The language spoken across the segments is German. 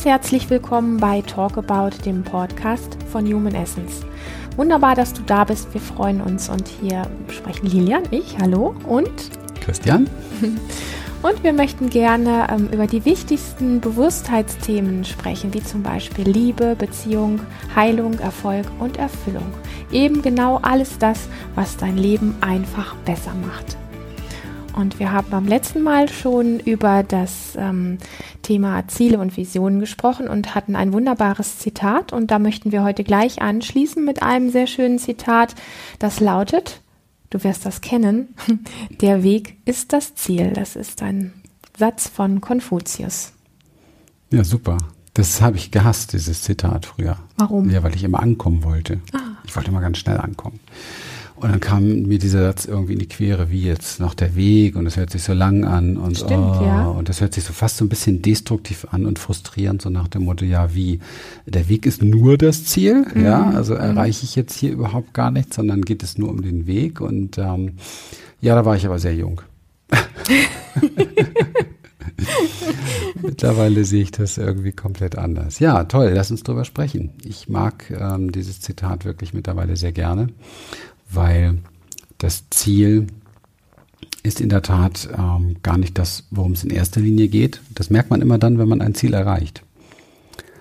Ganz herzlich willkommen bei Talk About, dem Podcast von Human Essence. Wunderbar, dass du da bist. Wir freuen uns und hier sprechen Lilian, ich, hallo und Christian. Und wir möchten gerne ähm, über die wichtigsten Bewusstheitsthemen sprechen, wie zum Beispiel Liebe, Beziehung, Heilung, Erfolg und Erfüllung. Eben genau alles das, was dein Leben einfach besser macht. Und wir haben beim letzten Mal schon über das ähm, Thema Ziele und Visionen gesprochen und hatten ein wunderbares Zitat. Und da möchten wir heute gleich anschließen mit einem sehr schönen Zitat, das lautet, du wirst das kennen, der Weg ist das Ziel. Das ist ein Satz von Konfuzius. Ja, super. Das habe ich gehasst, dieses Zitat früher. Warum? Ja, weil ich immer ankommen wollte. Ah. Ich wollte immer ganz schnell ankommen. Und dann kam mir dieser Satz irgendwie in die Quere, wie jetzt noch der Weg und es hört sich so lang an und Stimmt, oh, ja. und das hört sich so fast so ein bisschen destruktiv an und frustrierend, so nach dem Motto, ja, wie der Weg ist nur das Ziel, mhm. ja, also mhm. erreiche ich jetzt hier überhaupt gar nichts, sondern geht es nur um den Weg und ähm, ja, da war ich aber sehr jung. Mittlerweile sehe ich das irgendwie komplett anders. Ja, toll, lass uns drüber sprechen. Ich mag ähm, dieses Zitat wirklich mittlerweile sehr gerne weil das Ziel ist in der Tat ähm, gar nicht das, worum es in erster Linie geht. Das merkt man immer dann, wenn man ein Ziel erreicht.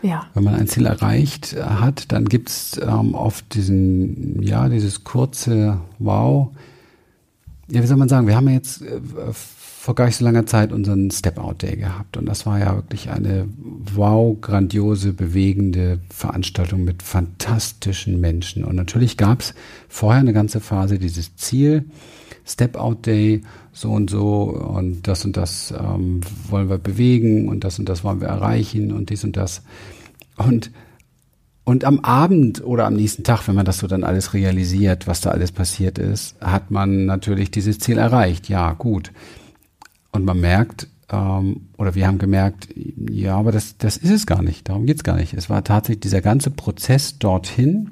Ja. Wenn man ein Ziel erreicht hat, dann gibt es ähm, oft diesen, ja, dieses kurze Wow. Ja, wie soll man sagen, wir haben ja jetzt äh, vor gar nicht so langer Zeit unseren Step-Out-Day gehabt. Und das war ja wirklich eine wow, grandiose, bewegende Veranstaltung mit fantastischen Menschen. Und natürlich gab es vorher eine ganze Phase dieses Ziel, Step-Out-Day, so und so und das und das ähm, wollen wir bewegen und das und das wollen wir erreichen und dies und das. Und und am Abend oder am nächsten Tag, wenn man das so dann alles realisiert, was da alles passiert ist, hat man natürlich dieses Ziel erreicht. Ja, gut. Und man merkt, ähm, oder wir haben gemerkt, ja, aber das, das ist es gar nicht, darum geht's gar nicht. Es war tatsächlich dieser ganze Prozess dorthin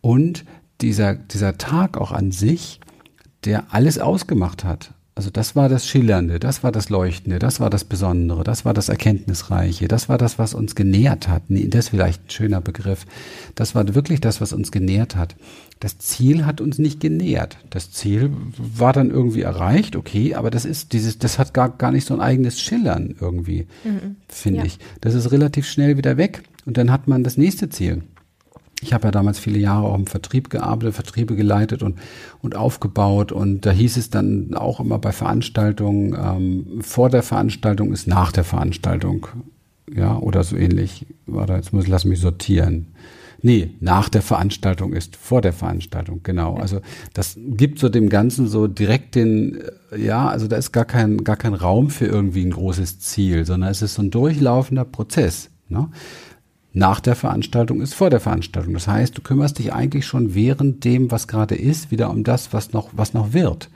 und dieser, dieser Tag auch an sich, der alles ausgemacht hat. Also das war das Schillernde, das war das Leuchtende, das war das Besondere, das war das Erkenntnisreiche, das war das, was uns genährt hat. Nee, das ist vielleicht ein schöner Begriff. Das war wirklich das, was uns genährt hat. Das Ziel hat uns nicht genährt. Das Ziel war dann irgendwie erreicht, okay, aber das ist dieses, das hat gar, gar nicht so ein eigenes Schillern irgendwie, mhm. finde ja. ich. Das ist relativ schnell wieder weg und dann hat man das nächste Ziel. Ich habe ja damals viele Jahre auch im Vertrieb gearbeitet, Vertriebe geleitet und, und aufgebaut. Und da hieß es dann auch immer bei Veranstaltungen, ähm, vor der Veranstaltung ist nach der Veranstaltung. Ja, oder so ähnlich. Warte, jetzt muss ich, lass mich sortieren. Nee, nach der Veranstaltung ist vor der Veranstaltung, genau. Also das gibt so dem Ganzen so direkt den, äh, ja, also da ist gar kein, gar kein Raum für irgendwie ein großes Ziel, sondern es ist so ein durchlaufender Prozess. Ne? Nach der Veranstaltung ist vor der Veranstaltung. Das heißt, du kümmerst dich eigentlich schon während dem, was gerade ist, wieder um das, was noch, was noch wird.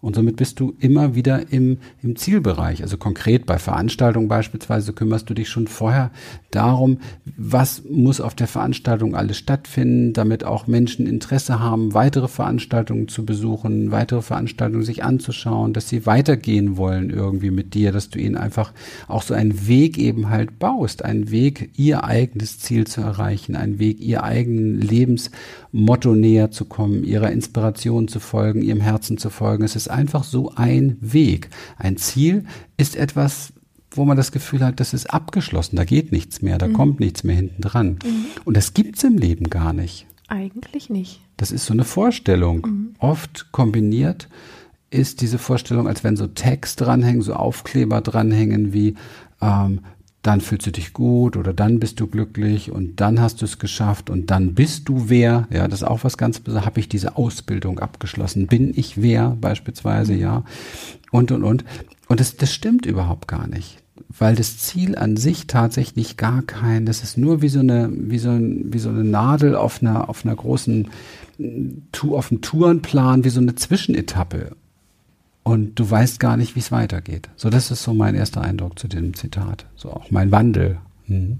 Und somit bist du immer wieder im, im Zielbereich. Also konkret bei Veranstaltungen beispielsweise kümmerst du dich schon vorher darum, was muss auf der Veranstaltung alles stattfinden, damit auch Menschen Interesse haben, weitere Veranstaltungen zu besuchen, weitere Veranstaltungen sich anzuschauen, dass sie weitergehen wollen irgendwie mit dir, dass du ihnen einfach auch so einen Weg eben halt baust, einen Weg, ihr eigenes Ziel zu erreichen, einen Weg, ihr eigenen Lebensmotto näher zu kommen, ihrer Inspiration zu folgen, ihrem Herzen zu folgen. Es ist einfach so ein Weg. Ein Ziel ist etwas, wo man das Gefühl hat, das ist abgeschlossen, da geht nichts mehr, da mhm. kommt nichts mehr hinten dran. Mhm. Und das gibt's im Leben gar nicht. Eigentlich nicht. Das ist so eine Vorstellung. Mhm. Oft kombiniert ist diese Vorstellung, als wenn so Text dranhängen, so Aufkleber dranhängen wie ähm, dann fühlst du dich gut oder dann bist du glücklich und dann hast du es geschafft und dann bist du wer. Ja, das ist auch was ganz Besonderes. Habe ich diese Ausbildung abgeschlossen? Bin ich wer beispielsweise? Ja. Und, und, und. Und das, das stimmt überhaupt gar nicht. Weil das Ziel an sich tatsächlich gar kein, das ist nur wie so eine, wie so, ein, wie so eine Nadel auf einer, auf einer großen, auf einem Tourenplan, wie so eine Zwischenetappe und du weißt gar nicht, wie es weitergeht. So, das ist so mein erster Eindruck zu dem Zitat. So auch mein Wandel. Mhm.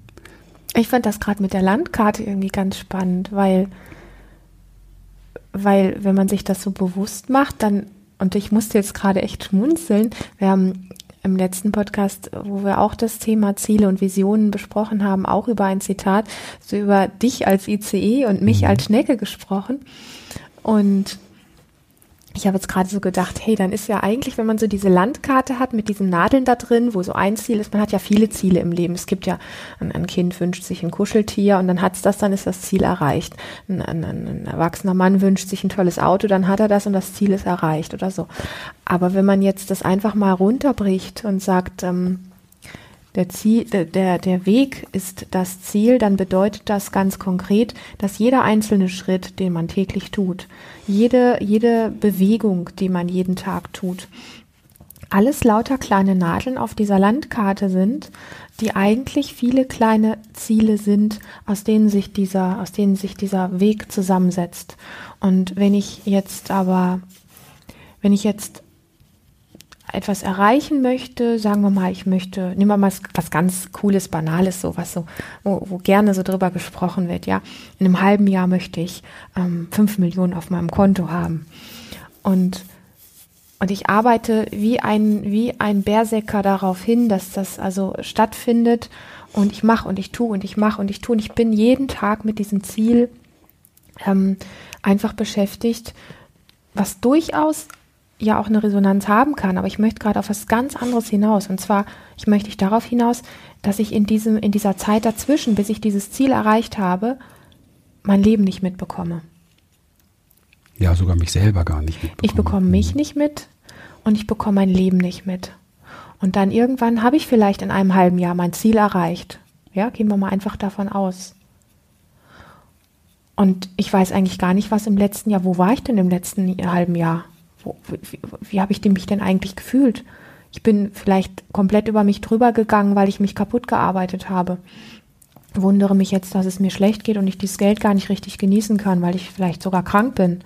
Ich fand das gerade mit der Landkarte irgendwie ganz spannend, weil, weil, wenn man sich das so bewusst macht, dann, und ich musste jetzt gerade echt schmunzeln, wir haben im letzten Podcast, wo wir auch das Thema Ziele und Visionen besprochen haben, auch über ein Zitat, so über dich als ICE und mich mhm. als Schnecke gesprochen. Und ich habe jetzt gerade so gedacht, hey, dann ist ja eigentlich, wenn man so diese Landkarte hat mit diesen Nadeln da drin, wo so ein Ziel ist, man hat ja viele Ziele im Leben. Es gibt ja, ein, ein Kind wünscht sich ein Kuscheltier und dann hat es das, dann ist das Ziel erreicht. Ein, ein, ein, erwachsener Mann wünscht sich ein tolles Auto, dann hat er das und das Ziel ist erreicht oder so. Aber wenn man jetzt das einfach mal runterbricht und sagt, ähm, der, Ziel, der, der Weg ist das Ziel, dann bedeutet das ganz konkret, dass jeder einzelne Schritt, den man täglich tut, jede, jede Bewegung, die man jeden Tag tut, alles lauter kleine Nadeln auf dieser Landkarte sind, die eigentlich viele kleine Ziele sind, aus denen sich dieser, aus denen sich dieser Weg zusammensetzt. Und wenn ich jetzt aber, wenn ich jetzt etwas erreichen möchte, sagen wir mal, ich möchte, nehmen wir mal was ganz Cooles, Banales, so was so, wo, wo gerne so drüber gesprochen wird, ja. In einem halben Jahr möchte ich ähm, fünf Millionen auf meinem Konto haben. Und, und ich arbeite wie ein, wie ein Berserker darauf hin, dass das also stattfindet. Und ich mache und ich tue und ich mache und ich tue. Und ich bin jeden Tag mit diesem Ziel ähm, einfach beschäftigt, was durchaus ja auch eine Resonanz haben kann, aber ich möchte gerade auf was ganz anderes hinaus. Und zwar, ich möchte ich darauf hinaus, dass ich in diesem, in dieser Zeit dazwischen, bis ich dieses Ziel erreicht habe, mein Leben nicht mitbekomme. Ja, sogar mich selber gar nicht mitbekomme. Ich bekomme mich mhm. nicht mit und ich bekomme mein Leben nicht mit. Und dann irgendwann habe ich vielleicht in einem halben Jahr mein Ziel erreicht. Ja, gehen wir mal einfach davon aus. Und ich weiß eigentlich gar nicht, was im letzten Jahr, wo war ich denn im letzten halben Jahr? Wie, wie habe ich mich denn eigentlich gefühlt? Ich bin vielleicht komplett über mich drüber gegangen, weil ich mich kaputt gearbeitet habe. Wundere mich jetzt, dass es mir schlecht geht und ich dieses Geld gar nicht richtig genießen kann, weil ich vielleicht sogar krank bin.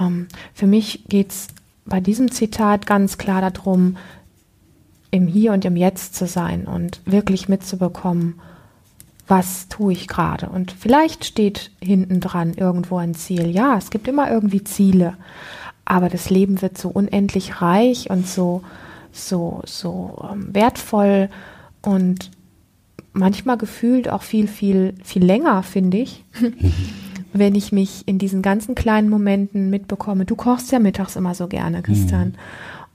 Ähm, für mich geht es bei diesem Zitat ganz klar darum, im Hier und im Jetzt zu sein und wirklich mitzubekommen, was tue ich gerade. Und vielleicht steht hinten dran irgendwo ein Ziel. Ja, es gibt immer irgendwie Ziele aber das Leben wird so unendlich reich und so, so, so ähm, wertvoll und manchmal gefühlt auch viel, viel, viel länger, finde ich. wenn ich mich in diesen ganzen kleinen Momenten mitbekomme. Du kochst ja mittags immer so gerne, Christian. Mhm.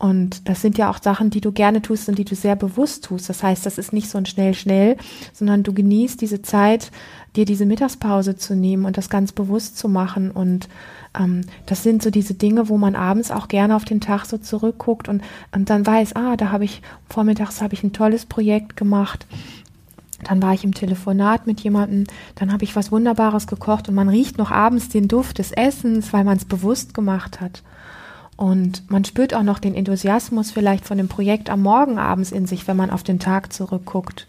Und das sind ja auch Sachen, die du gerne tust und die du sehr bewusst tust. Das heißt, das ist nicht so ein schnell, schnell, sondern du genießt diese Zeit, dir diese Mittagspause zu nehmen und das ganz bewusst zu machen und ähm, das sind so diese Dinge, wo man abends auch gerne auf den Tag so zurückguckt und, und dann weiß, ah, da habe ich, vormittags habe ich ein tolles Projekt gemacht. Dann war ich im Telefonat mit jemandem, dann habe ich was Wunderbares gekocht und man riecht noch abends den Duft des Essens, weil man es bewusst gemacht hat. Und man spürt auch noch den Enthusiasmus vielleicht von dem Projekt am Morgen abends in sich, wenn man auf den Tag zurückguckt.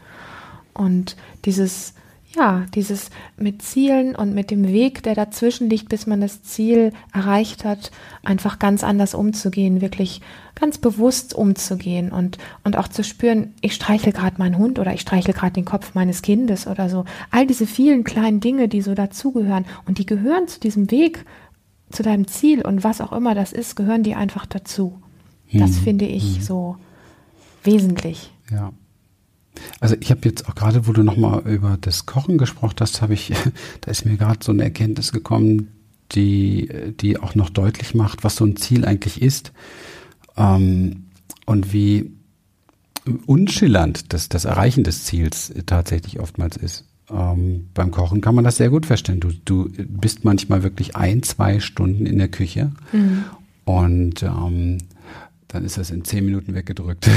Und dieses, ja, dieses mit Zielen und mit dem Weg, der dazwischen liegt, bis man das Ziel erreicht hat, einfach ganz anders umzugehen, wirklich ganz bewusst umzugehen und, und auch zu spüren, ich streichel gerade meinen Hund oder ich streichel gerade den Kopf meines Kindes oder so. All diese vielen kleinen Dinge, die so dazugehören und die gehören zu diesem Weg, zu deinem Ziel und was auch immer das ist, gehören die einfach dazu. Das hm. finde ich hm. so wesentlich. Ja. Also ich habe jetzt auch gerade, wo du nochmal über das Kochen gesprochen hast, habe ich, da ist mir gerade so eine Erkenntnis gekommen, die, die auch noch deutlich macht, was so ein Ziel eigentlich ist ähm, und wie unschillernd das, das Erreichen des Ziels tatsächlich oftmals ist. Ähm, beim Kochen kann man das sehr gut feststellen. Du, du bist manchmal wirklich ein, zwei Stunden in der Küche mhm. und ähm, dann ist das in zehn Minuten weggedrückt.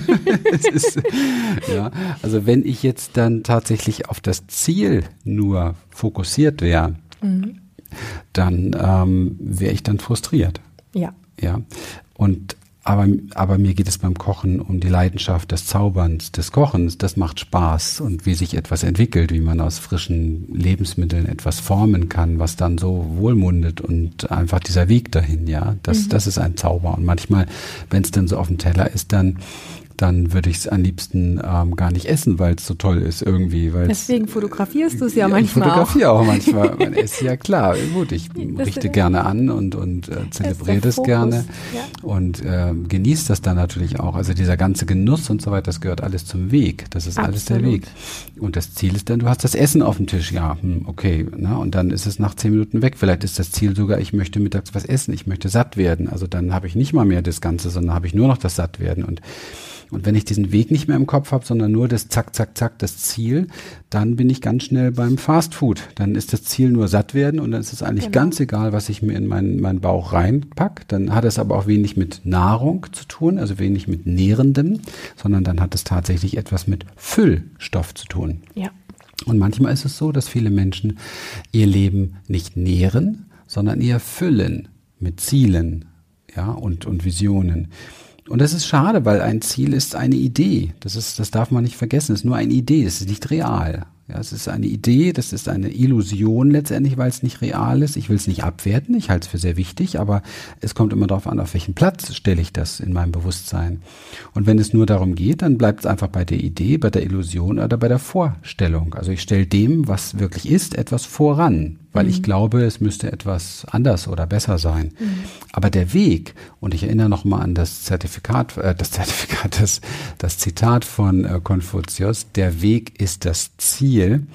ist, ja, also wenn ich jetzt dann tatsächlich auf das Ziel nur fokussiert wäre, mhm. dann ähm, wäre ich dann frustriert. Ja. Ja. Und aber, aber mir geht es beim Kochen um die Leidenschaft des Zauberns, des Kochens. Das macht Spaß und wie sich etwas entwickelt, wie man aus frischen Lebensmitteln etwas formen kann, was dann so wohlmundet und einfach dieser Weg dahin, ja, das, mhm. das ist ein Zauber. Und manchmal, wenn es dann so auf dem Teller ist, dann dann würde ich es am liebsten ähm, gar nicht essen, weil es so toll ist irgendwie. Deswegen fotografierst du es ja, manchmal. Ich fotografiere auch, auch manchmal. Man ist ja klar. Gut, ich das richte gerne an und, und äh, zelebriere das gerne. Ja. Und äh, ähm, genießt das dann natürlich auch. Also dieser ganze Genuss und so weiter, das gehört alles zum Weg. Das ist Absolut. alles der Weg. Und das Ziel ist dann, du hast das Essen auf dem Tisch, ja, hm, okay, ne? und dann ist es nach zehn Minuten weg. Vielleicht ist das Ziel sogar, ich möchte mittags was essen, ich möchte satt werden. Also dann habe ich nicht mal mehr das Ganze, sondern habe ich nur noch das Sattwerden. Und und wenn ich diesen Weg nicht mehr im Kopf habe, sondern nur das Zack, Zack, Zack, das Ziel, dann bin ich ganz schnell beim Fast Food. Dann ist das Ziel nur satt werden und dann ist es eigentlich genau. ganz egal, was ich mir in meinen, meinen Bauch reinpack. Dann hat es aber auch wenig mit Nahrung zu tun, also wenig mit Nährendem, sondern dann hat es tatsächlich etwas mit Füllstoff zu tun. Ja. Und manchmal ist es so, dass viele Menschen ihr Leben nicht nähren, sondern eher füllen mit Zielen, ja, und, und Visionen. Und das ist schade, weil ein Ziel ist eine Idee. Das ist, das darf man nicht vergessen. Es ist nur eine Idee. Es ist nicht real. Ja, es ist eine Idee, das ist eine Illusion letztendlich, weil es nicht real ist. Ich will es nicht abwerten, ich halte es für sehr wichtig, aber es kommt immer darauf an, auf welchen Platz stelle ich das in meinem Bewusstsein. Und wenn es nur darum geht, dann bleibt es einfach bei der Idee, bei der Illusion oder bei der Vorstellung. Also ich stelle dem, was wirklich ist, etwas voran weil mhm. ich glaube, es müsste etwas anders oder besser sein. Mhm. Aber der Weg, und ich erinnere nochmal an das Zertifikat, äh, das Zertifikat, das, das Zitat von äh, Konfuzius, der Weg ist das Ziel.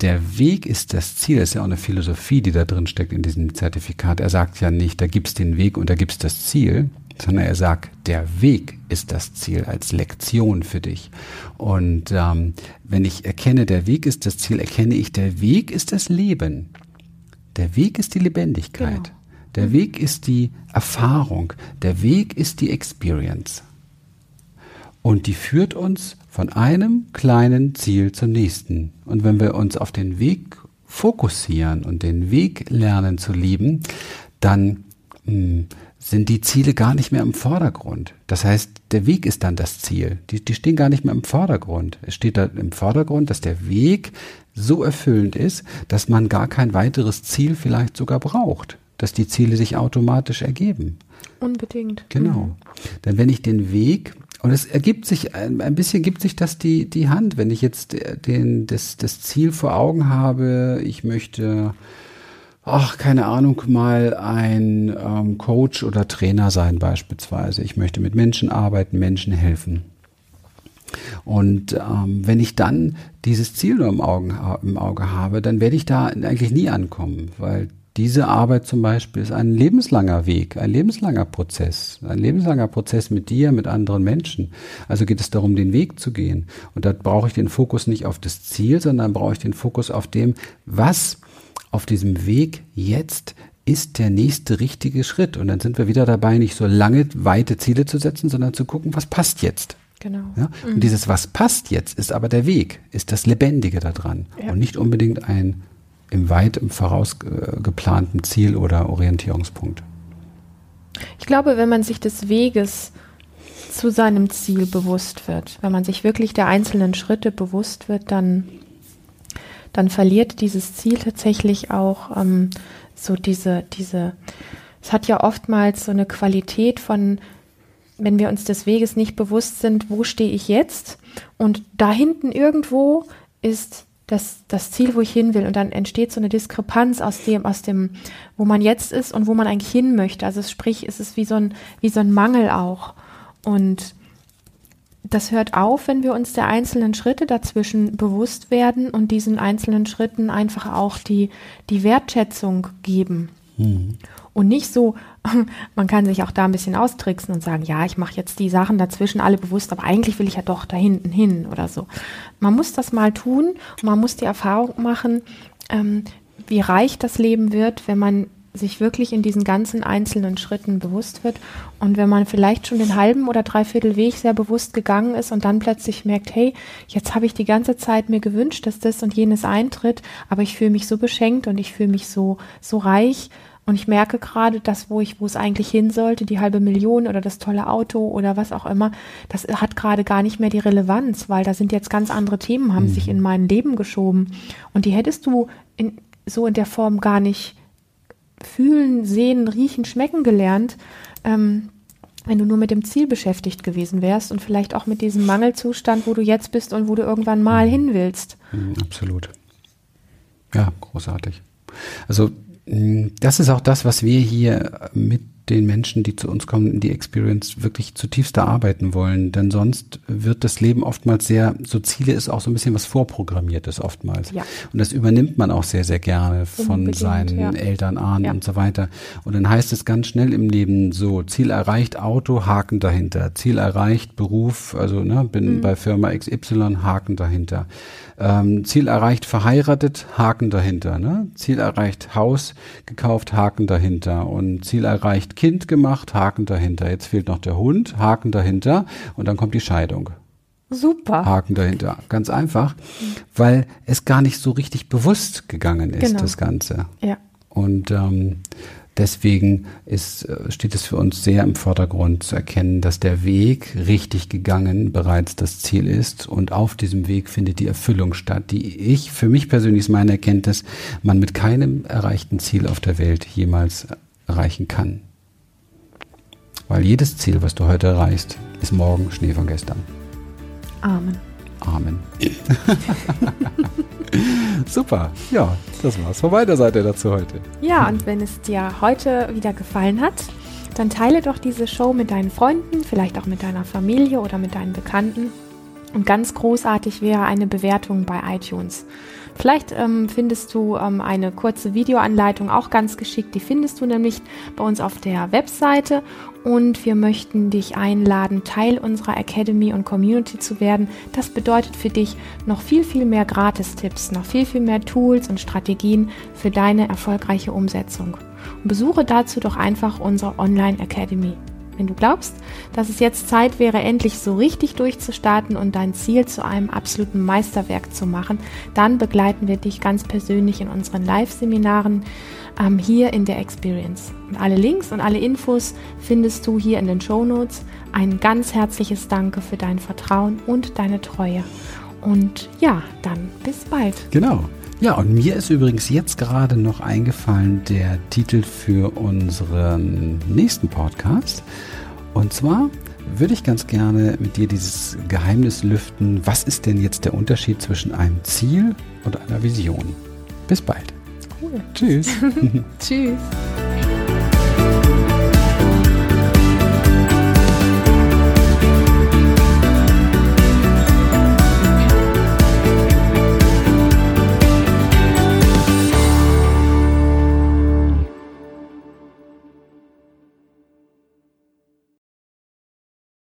Der Weg ist das Ziel, das ist ja auch eine Philosophie, die da drin steckt in diesem Zertifikat. Er sagt ja nicht, da gibt's den Weg und da gibt's das Ziel, sondern er sagt, der Weg ist das Ziel als Lektion für dich. Und ähm, wenn ich erkenne, der Weg ist das Ziel, erkenne ich, der Weg ist das Leben. Der Weg ist die Lebendigkeit. Genau. Der Weg ist die Erfahrung. Der Weg ist die Experience. Und die führt uns von einem kleinen Ziel zum nächsten. Und wenn wir uns auf den Weg fokussieren und den Weg lernen zu lieben, dann mh, hm, sind die Ziele gar nicht mehr im Vordergrund. Das heißt, der Weg ist dann das Ziel. Die, die stehen gar nicht mehr im Vordergrund. Es steht da im Vordergrund, dass der Weg so erfüllend ist, dass man gar kein weiteres Ziel vielleicht sogar braucht. Dass die Ziele sich automatisch ergeben. Unbedingt. Genau. Mhm. Denn wenn ich den Weg und es ergibt sich, ein, bisschen gibt sich das die, die Hand, wenn ich jetzt den, das, das Ziel vor Augen habe, ich möchte ach, keine Ahnung, mal ein ähm, Coach oder Trainer sein beispielsweise. Ich möchte mit Menschen arbeiten, Menschen helfen. Und ähm, wenn ich dann dieses Ziel nur im, Augen, im Auge habe, dann werde ich da eigentlich nie ankommen, weil diese Arbeit zum Beispiel ist ein lebenslanger Weg, ein lebenslanger Prozess, ein lebenslanger Prozess mit dir, mit anderen Menschen. Also geht es darum, den Weg zu gehen. Und da brauche ich den Fokus nicht auf das Ziel, sondern brauche ich den Fokus auf dem, was auf diesem Weg jetzt ist der nächste richtige Schritt. Und dann sind wir wieder dabei, nicht so lange weite Ziele zu setzen, sondern zu gucken, was passt jetzt. Genau. Ja? Mhm. Und dieses, was passt jetzt, ist aber der Weg, ist das Lebendige daran. Ja. Und nicht unbedingt ein im weit im voraus geplanten Ziel oder Orientierungspunkt. Ich glaube, wenn man sich des Weges zu seinem Ziel bewusst wird, wenn man sich wirklich der einzelnen Schritte bewusst wird, dann dann verliert dieses Ziel tatsächlich auch ähm, so diese, diese, es hat ja oftmals so eine Qualität von, wenn wir uns des Weges nicht bewusst sind, wo stehe ich jetzt? Und da hinten irgendwo ist das, das Ziel, wo ich hin will. Und dann entsteht so eine Diskrepanz aus dem, aus dem, wo man jetzt ist und wo man eigentlich hin möchte. Also sprich, es ist wie so ein, wie so ein Mangel auch. Und das hört auf, wenn wir uns der einzelnen Schritte dazwischen bewusst werden und diesen einzelnen Schritten einfach auch die, die Wertschätzung geben. Mhm. Und nicht so, man kann sich auch da ein bisschen austricksen und sagen, ja, ich mache jetzt die Sachen dazwischen alle bewusst, aber eigentlich will ich ja doch da hinten hin oder so. Man muss das mal tun man muss die Erfahrung machen, ähm, wie reich das Leben wird, wenn man sich wirklich in diesen ganzen einzelnen Schritten bewusst wird. Und wenn man vielleicht schon den halben oder dreiviertel Weg sehr bewusst gegangen ist und dann plötzlich merkt, hey, jetzt habe ich die ganze Zeit mir gewünscht, dass das und jenes eintritt, aber ich fühle mich so beschenkt und ich fühle mich so, so reich. Und ich merke gerade, dass wo ich, wo es eigentlich hin sollte, die halbe Million oder das tolle Auto oder was auch immer, das hat gerade gar nicht mehr die Relevanz, weil da sind jetzt ganz andere Themen, haben mhm. sich in mein Leben geschoben. Und die hättest du in, so in der Form gar nicht fühlen, sehen, riechen, schmecken gelernt, ähm, wenn du nur mit dem Ziel beschäftigt gewesen wärst und vielleicht auch mit diesem Mangelzustand, wo du jetzt bist und wo du irgendwann mal hin willst. Mhm, absolut. Ja, großartig. Also mm, das ist auch das, was wir hier mit den Menschen, die zu uns kommen, in die Experience wirklich zutiefst erarbeiten wollen. Denn sonst wird das Leben oftmals sehr, so Ziele ist auch so ein bisschen was vorprogrammiertes oftmals. Ja. Und das übernimmt man auch sehr, sehr gerne von Unbedingt, seinen ja. Eltern, Ahnen ja. und so weiter. Und dann heißt es ganz schnell im Leben so, Ziel erreicht, Auto, Haken dahinter. Ziel erreicht, Beruf, also ne, bin mhm. bei Firma XY, Haken dahinter. Ähm, Ziel erreicht, verheiratet, Haken dahinter. Ne? Ziel erreicht, Haus gekauft, Haken dahinter. Und Ziel erreicht, Kind gemacht, Haken dahinter. Jetzt fehlt noch der Hund, Haken dahinter. Und dann kommt die Scheidung. Super. Haken dahinter. Ganz einfach, weil es gar nicht so richtig bewusst gegangen ist, genau. das Ganze. Ja. Und ähm, Deswegen ist, äh, steht es für uns sehr im Vordergrund zu erkennen, dass der Weg richtig gegangen bereits das Ziel ist und auf diesem Weg findet die Erfüllung statt, die ich, für mich persönlich ist meine Erkenntnis, man mit keinem erreichten Ziel auf der Welt jemals erreichen kann. Weil jedes Ziel, was du heute erreichst, ist morgen Schnee von gestern. Amen. Amen. Super, ja, das war's von meiner Seite dazu heute. Ja, und wenn es dir heute wieder gefallen hat, dann teile doch diese Show mit deinen Freunden, vielleicht auch mit deiner Familie oder mit deinen Bekannten. Und ganz großartig wäre eine Bewertung bei iTunes. Vielleicht ähm, findest du ähm, eine kurze Videoanleitung auch ganz geschickt. Die findest du nämlich bei uns auf der Webseite. Und wir möchten dich einladen, Teil unserer Academy und Community zu werden. Das bedeutet für dich noch viel, viel mehr Gratistipps, noch viel, viel mehr Tools und Strategien für deine erfolgreiche Umsetzung. Und besuche dazu doch einfach unsere Online Academy. Wenn du glaubst, dass es jetzt Zeit wäre, endlich so richtig durchzustarten und dein Ziel zu einem absoluten Meisterwerk zu machen, dann begleiten wir dich ganz persönlich in unseren Live-Seminaren ähm, hier in der Experience. Und alle Links und alle Infos findest du hier in den Show Notes. Ein ganz herzliches Danke für dein Vertrauen und deine Treue. Und ja, dann bis bald. Genau. Ja, und mir ist übrigens jetzt gerade noch eingefallen der Titel für unseren nächsten Podcast. Und zwar würde ich ganz gerne mit dir dieses Geheimnis lüften. Was ist denn jetzt der Unterschied zwischen einem Ziel und einer Vision? Bis bald. Cool. Tschüss. Tschüss.